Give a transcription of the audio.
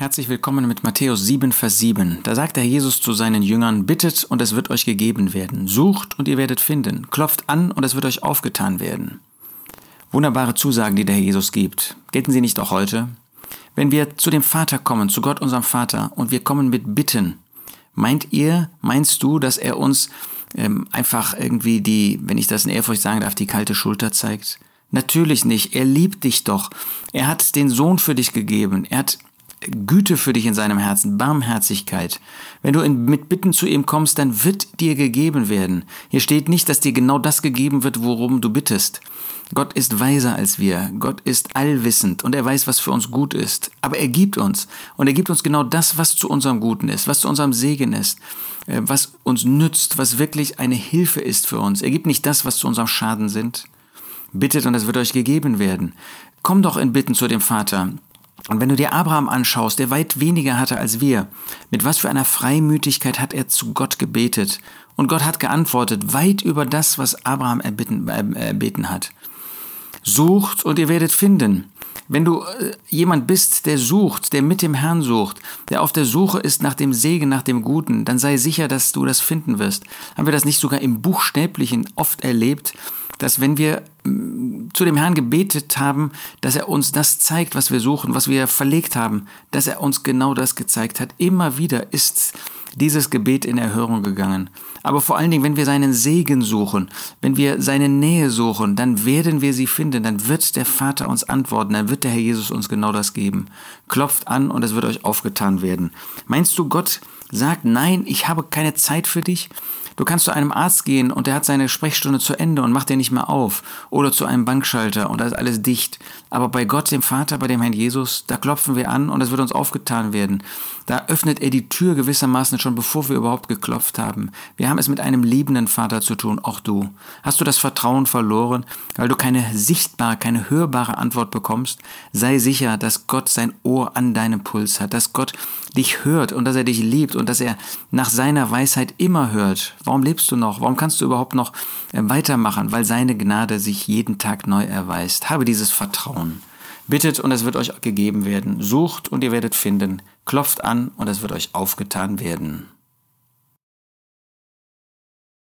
Herzlich willkommen mit Matthäus 7, Vers 7. Da sagt der Jesus zu seinen Jüngern, bittet und es wird euch gegeben werden. Sucht und ihr werdet finden. Klopft an und es wird euch aufgetan werden. Wunderbare Zusagen, die der Herr Jesus gibt. Gelten sie nicht auch heute? Wenn wir zu dem Vater kommen, zu Gott unserem Vater, und wir kommen mit Bitten, meint ihr, meinst du, dass er uns ähm, einfach irgendwie die, wenn ich das in Ehrfurcht sagen darf, die kalte Schulter zeigt? Natürlich nicht. Er liebt dich doch. Er hat den Sohn für dich gegeben. Er hat Güte für dich in seinem Herzen, Barmherzigkeit. Wenn du in, mit Bitten zu ihm kommst, dann wird dir gegeben werden. Hier steht nicht, dass dir genau das gegeben wird, worum du bittest. Gott ist weiser als wir. Gott ist allwissend und er weiß, was für uns gut ist. Aber er gibt uns. Und er gibt uns genau das, was zu unserem Guten ist, was zu unserem Segen ist, äh, was uns nützt, was wirklich eine Hilfe ist für uns. Er gibt nicht das, was zu unserem Schaden sind. Bittet und es wird euch gegeben werden. Komm doch in Bitten zu dem Vater. Und wenn du dir Abraham anschaust, der weit weniger hatte als wir, mit was für einer Freimütigkeit hat er zu Gott gebetet. Und Gott hat geantwortet, weit über das, was Abraham erbitten, äh, erbeten hat. Sucht und ihr werdet finden. Wenn du äh, jemand bist, der sucht, der mit dem Herrn sucht, der auf der Suche ist nach dem Segen, nach dem Guten, dann sei sicher, dass du das finden wirst. Haben wir das nicht sogar im Buchstäblichen oft erlebt, dass wenn wir zu dem Herrn gebetet haben, dass er uns das zeigt, was wir suchen, was wir verlegt haben, dass er uns genau das gezeigt hat. Immer wieder ist dieses Gebet in Erhörung gegangen. Aber vor allen Dingen, wenn wir seinen Segen suchen, wenn wir seine Nähe suchen, dann werden wir sie finden, dann wird der Vater uns antworten, dann wird der Herr Jesus uns genau das geben. Klopft an und es wird euch aufgetan werden. Meinst du, Gott sagt, nein, ich habe keine Zeit für dich? Du kannst zu einem Arzt gehen und der hat seine Sprechstunde zu Ende und macht dir nicht mehr auf. Oder zu einem Bankschalter und da ist alles dicht. Aber bei Gott, dem Vater, bei dem Herrn Jesus, da klopfen wir an und es wird uns aufgetan werden. Da öffnet er die Tür gewissermaßen schon bevor wir überhaupt geklopft haben. Wir haben es mit einem liebenden Vater zu tun, auch du. Hast du das Vertrauen verloren, weil du keine sichtbare, keine hörbare Antwort bekommst? Sei sicher, dass Gott sein Ohr an deinem Puls hat, dass Gott dich hört und dass er dich liebt und dass er nach seiner Weisheit immer hört. Warum lebst du noch? Warum kannst du überhaupt noch äh, weitermachen? Weil seine Gnade sich jeden Tag neu erweist. Habe dieses Vertrauen. Bittet und es wird euch gegeben werden. Sucht und ihr werdet finden. Klopft an und es wird euch aufgetan werden.